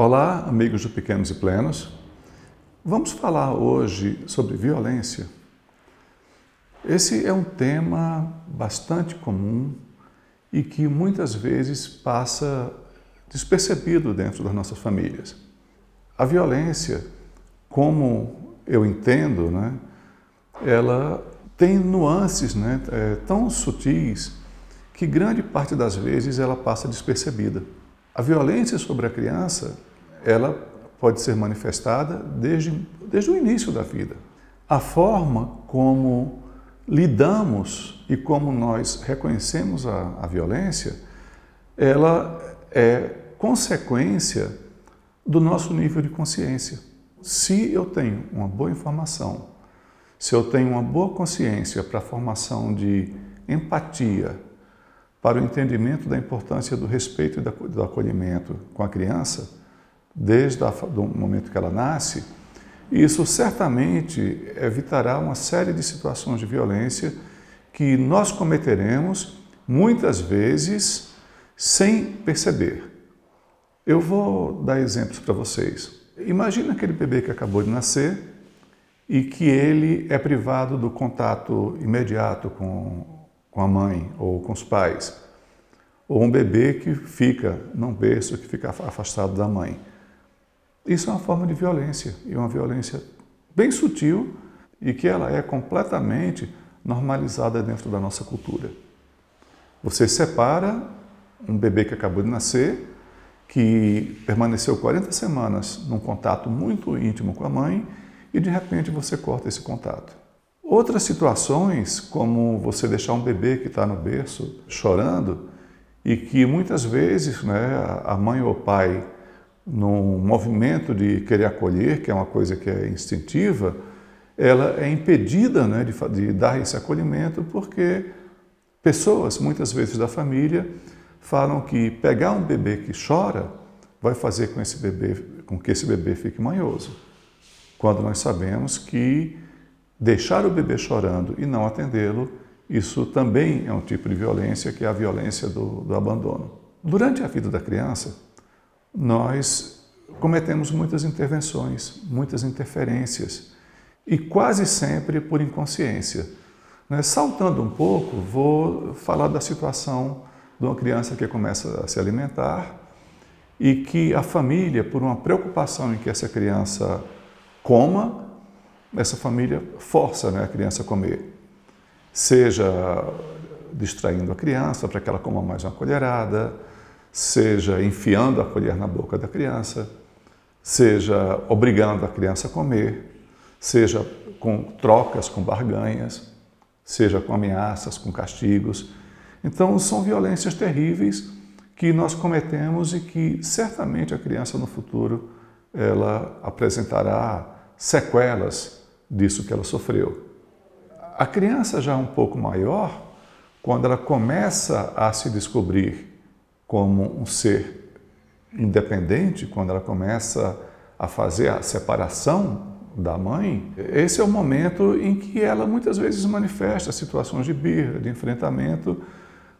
Olá, amigos do Pequenos e Plenos. Vamos falar hoje sobre violência. Esse é um tema bastante comum e que muitas vezes passa despercebido dentro das nossas famílias. A violência, como eu entendo, né, ela tem nuances né, é, tão sutis que grande parte das vezes ela passa despercebida. A violência sobre a criança, ela pode ser manifestada desde, desde o início da vida. A forma como lidamos e como nós reconhecemos a, a violência, ela é consequência do nosso nível de consciência. Se eu tenho uma boa informação, se eu tenho uma boa consciência para a formação de empatia, para o entendimento da importância do respeito e do acolhimento com a criança, desde o momento que ela nasce, isso certamente evitará uma série de situações de violência que nós cometeremos muitas vezes sem perceber. Eu vou dar exemplos para vocês. Imagina aquele bebê que acabou de nascer e que ele é privado do contato imediato com com a mãe ou com os pais, ou um bebê que fica num berço, que fica afastado da mãe. Isso é uma forma de violência, e uma violência bem sutil e que ela é completamente normalizada dentro da nossa cultura. Você separa um bebê que acabou de nascer, que permaneceu 40 semanas num contato muito íntimo com a mãe, e de repente você corta esse contato. Outras situações, como você deixar um bebê que está no berço chorando e que muitas vezes né, a mãe ou o pai, num movimento de querer acolher, que é uma coisa que é instintiva, ela é impedida né, de, de dar esse acolhimento porque pessoas, muitas vezes da família, falam que pegar um bebê que chora vai fazer com, esse bebê, com que esse bebê fique manhoso. Quando nós sabemos que deixar o bebê chorando e não atendê-lo, isso também é um tipo de violência, que é a violência do, do abandono. Durante a vida da criança, nós cometemos muitas intervenções, muitas interferências, e quase sempre por inconsciência. Né? Saltando um pouco, vou falar da situação de uma criança que começa a se alimentar e que a família, por uma preocupação em que essa criança coma, essa família força né, a criança a comer. Seja distraindo a criança para que ela coma mais uma colherada, seja enfiando a colher na boca da criança, seja obrigando a criança a comer, seja com trocas, com barganhas, seja com ameaças, com castigos. Então, são violências terríveis que nós cometemos e que certamente a criança no futuro ela apresentará sequelas disso que ela sofreu. A criança já um pouco maior, quando ela começa a se descobrir como um ser independente, quando ela começa a fazer a separação da mãe, esse é o momento em que ela muitas vezes manifesta situações de birra, de enfrentamento,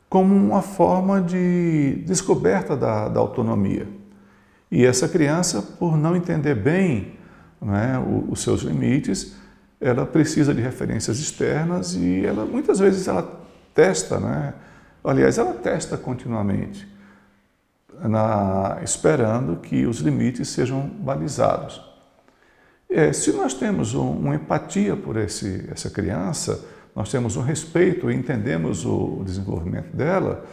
como uma forma de descoberta da, da autonomia. E essa criança, por não entender bem né, os seus limites, ela precisa de referências externas e ela muitas vezes ela testa, né? aliás, ela testa continuamente, na, esperando que os limites sejam balizados. É, se nós temos um, uma empatia por esse, essa criança, nós temos um respeito e entendemos o, o desenvolvimento dela,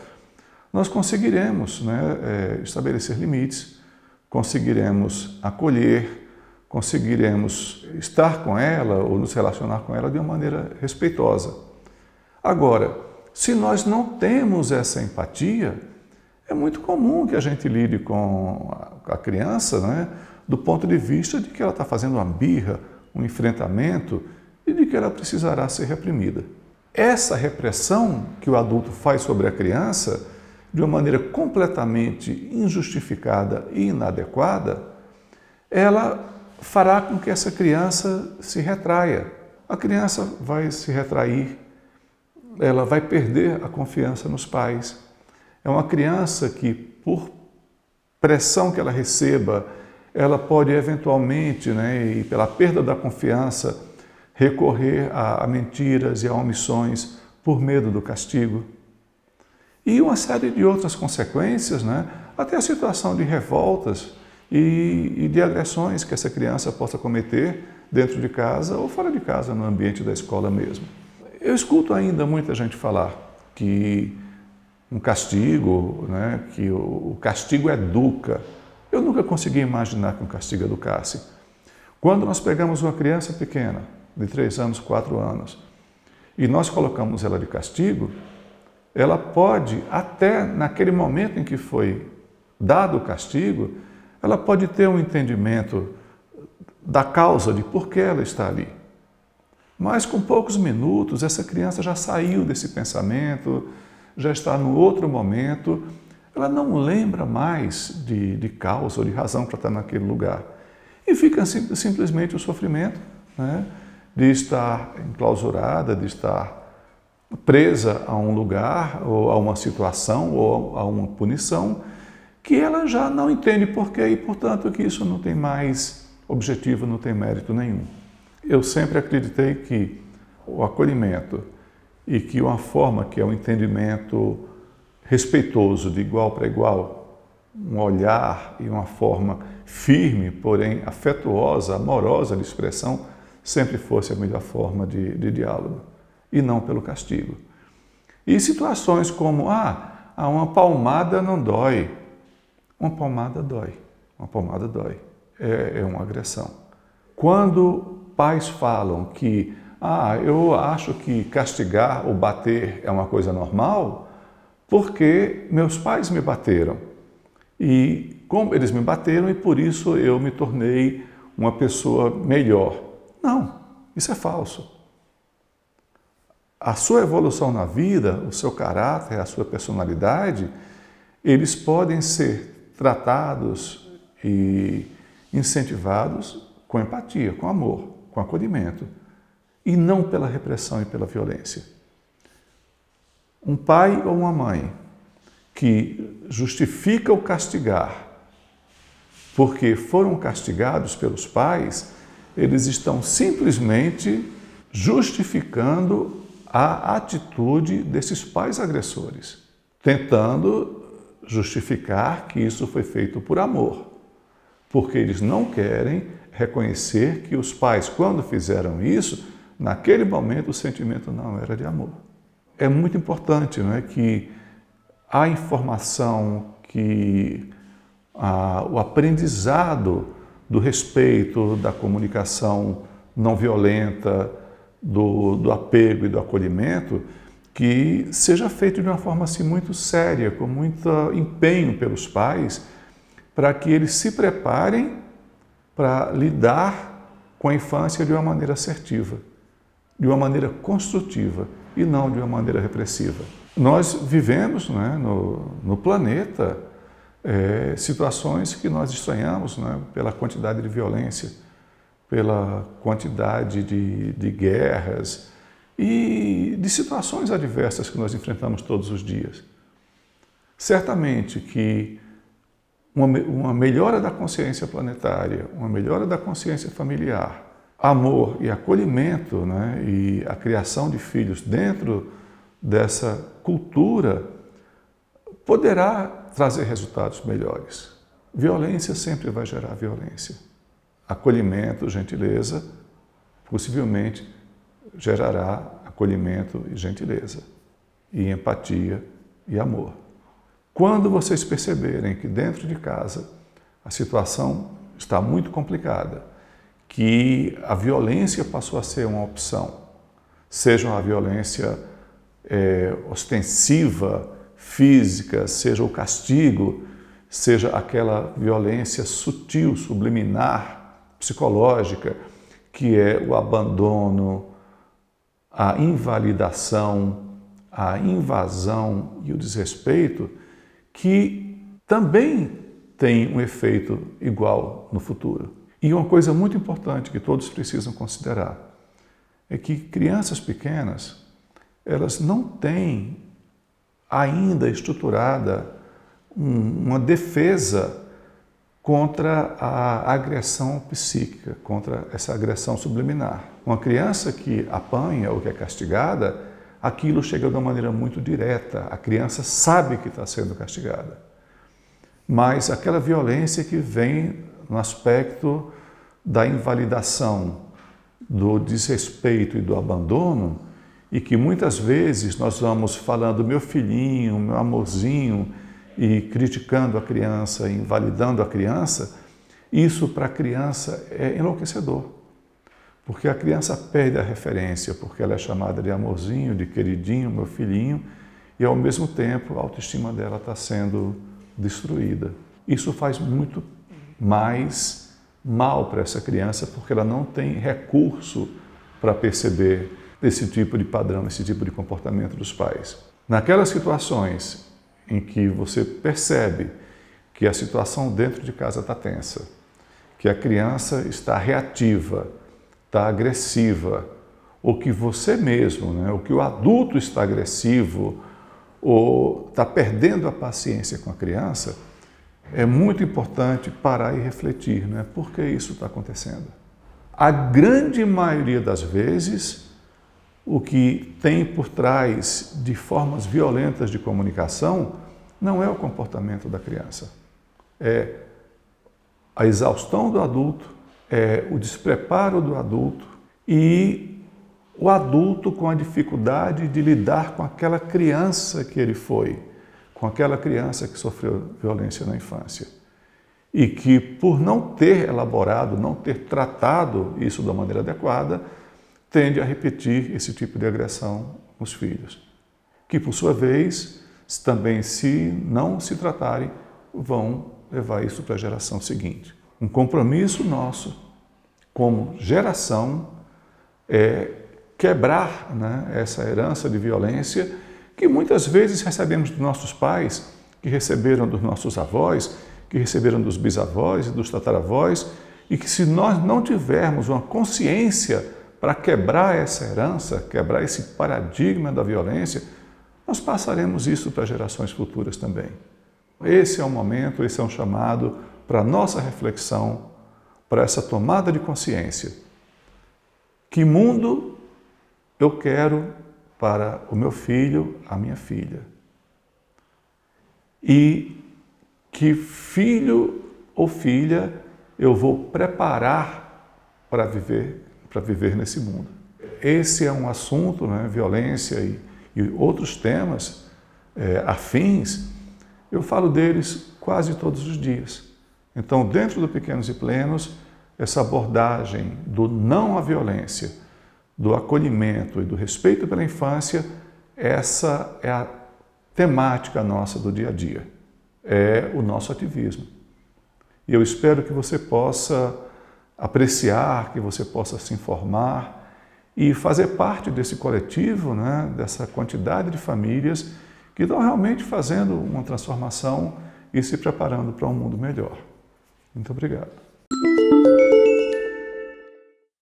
nós conseguiremos né, é, estabelecer limites, conseguiremos acolher, conseguiremos estar com ela ou nos relacionar com ela de uma maneira respeitosa. Agora, se nós não temos essa empatia, é muito comum que a gente lide com a criança né, do ponto de vista de que ela está fazendo uma birra, um enfrentamento e de que ela precisará ser reprimida. Essa repressão que o adulto faz sobre a criança, de uma maneira completamente injustificada e inadequada, ela fará com que essa criança se retraia. A criança vai se retrair, ela vai perder a confiança nos pais. É uma criança que, por pressão que ela receba, ela pode eventualmente, né, e pela perda da confiança, recorrer a, a mentiras e a omissões por medo do castigo. E uma série de outras consequências, né, até a situação de revoltas e, e de agressões que essa criança possa cometer dentro de casa ou fora de casa, no ambiente da escola mesmo. Eu escuto ainda muita gente falar que um castigo, né, que o castigo educa. Eu nunca consegui imaginar que um castigo educasse. Quando nós pegamos uma criança pequena, de três anos, quatro anos, e nós colocamos ela de castigo, ela pode, até naquele momento em que foi dado o castigo, ela pode ter um entendimento da causa de por que ela está ali. Mas com poucos minutos, essa criança já saiu desse pensamento, já está no outro momento, ela não lembra mais de, de causa ou de razão para estar naquele lugar. E fica sim, simplesmente o sofrimento né, de estar enclausurada, de estar presa a um lugar, ou a uma situação, ou a uma punição, que ela já não entende porquê e, portanto, que isso não tem mais objetivo, não tem mérito nenhum. Eu sempre acreditei que o acolhimento e que uma forma que é um entendimento respeitoso, de igual para igual, um olhar e uma forma firme, porém afetuosa, amorosa de expressão, sempre fosse a melhor forma de, de diálogo, e não pelo castigo. E situações como, ah, uma palmada não dói. Uma palmada dói. Uma palmada dói. É, é uma agressão. Quando pais falam que ah, eu acho que castigar ou bater é uma coisa normal porque meus pais me bateram. E como eles me bateram e por isso eu me tornei uma pessoa melhor. Não, isso é falso. A sua evolução na vida, o seu caráter, a sua personalidade, eles podem ser tratados e incentivados com empatia, com amor, com acolhimento e não pela repressão e pela violência. Um pai ou uma mãe que justifica o castigar porque foram castigados pelos pais, eles estão simplesmente justificando a atitude desses pais agressores, tentando justificar que isso foi feito por amor, porque eles não querem reconhecer que os pais, quando fizeram isso, Naquele momento o sentimento não era de amor. É muito importante não é, que a informação, que a, o aprendizado do respeito, da comunicação não violenta, do, do apego e do acolhimento, que seja feito de uma forma assim muito séria, com muito empenho pelos pais, para que eles se preparem para lidar com a infância de uma maneira assertiva de uma maneira construtiva e não de uma maneira repressiva. Nós vivemos né, no, no planeta é, situações que nós estranhamos né, pela quantidade de violência, pela quantidade de, de guerras e de situações adversas que nós enfrentamos todos os dias. Certamente que uma, uma melhora da consciência planetária, uma melhora da consciência familiar, amor e acolhimento né, e a criação de filhos dentro dessa cultura poderá trazer resultados melhores. Violência sempre vai gerar violência. Acolhimento, gentileza, possivelmente gerará acolhimento e gentileza, e empatia e amor. Quando vocês perceberem que dentro de casa a situação está muito complicada, que a violência passou a ser uma opção, seja uma violência é, ostensiva, física, seja o castigo, seja aquela violência sutil, subliminar, psicológica, que é o abandono, a invalidação, a invasão e o desrespeito, que também tem um efeito igual no futuro. E uma coisa muito importante que todos precisam considerar é que crianças pequenas, elas não têm ainda estruturada uma defesa contra a agressão psíquica, contra essa agressão subliminar. Uma criança que apanha ou que é castigada, aquilo chega de uma maneira muito direta. A criança sabe que está sendo castigada. Mas aquela violência que vem no aspecto da invalidação, do desrespeito e do abandono, e que muitas vezes nós vamos falando meu filhinho, meu amorzinho, e criticando a criança, invalidando a criança, isso para a criança é enlouquecedor. Porque a criança perde a referência, porque ela é chamada de amorzinho, de queridinho, meu filhinho, e ao mesmo tempo a autoestima dela está sendo destruída. Isso faz muito mais mal para essa criança, porque ela não tem recurso para perceber esse tipo de padrão, esse tipo de comportamento dos pais. Naquelas situações em que você percebe que a situação dentro de casa está tensa, que a criança está reativa, está agressiva, ou que você mesmo, né, ou que o adulto está agressivo, ou está perdendo a paciência com a criança, é muito importante parar e refletir, né? Por que isso está acontecendo? A grande maioria das vezes, o que tem por trás de formas violentas de comunicação não é o comportamento da criança. É a exaustão do adulto, é o despreparo do adulto e o adulto com a dificuldade de lidar com aquela criança que ele foi, com aquela criança que sofreu violência na infância. E que, por não ter elaborado, não ter tratado isso da maneira adequada, tende a repetir esse tipo de agressão nos filhos, que por sua vez, também se não se tratarem, vão levar isso para a geração seguinte. Um compromisso nosso, como geração, é quebrar né, essa herança de violência que muitas vezes recebemos dos nossos pais, que receberam dos nossos avós, que receberam dos bisavós e dos tataravós, e que se nós não tivermos uma consciência para quebrar essa herança, quebrar esse paradigma da violência, nós passaremos isso para gerações futuras também. Esse é um momento, esse é um chamado para nossa reflexão, para essa tomada de consciência. Que mundo eu quero para o meu filho, a minha filha? E que filho ou filha eu vou preparar para viver para viver nesse mundo. Esse é um assunto, né, violência e, e outros temas é, afins, eu falo deles quase todos os dias. Então, dentro do Pequenos e Plenos, essa abordagem do não à violência, do acolhimento e do respeito pela infância, essa é a temática nossa do dia a dia, é o nosso ativismo. E eu espero que você possa apreciar, que você possa se informar e fazer parte desse coletivo, né, dessa quantidade de famílias que estão realmente fazendo uma transformação e se preparando para um mundo melhor. Muito obrigado.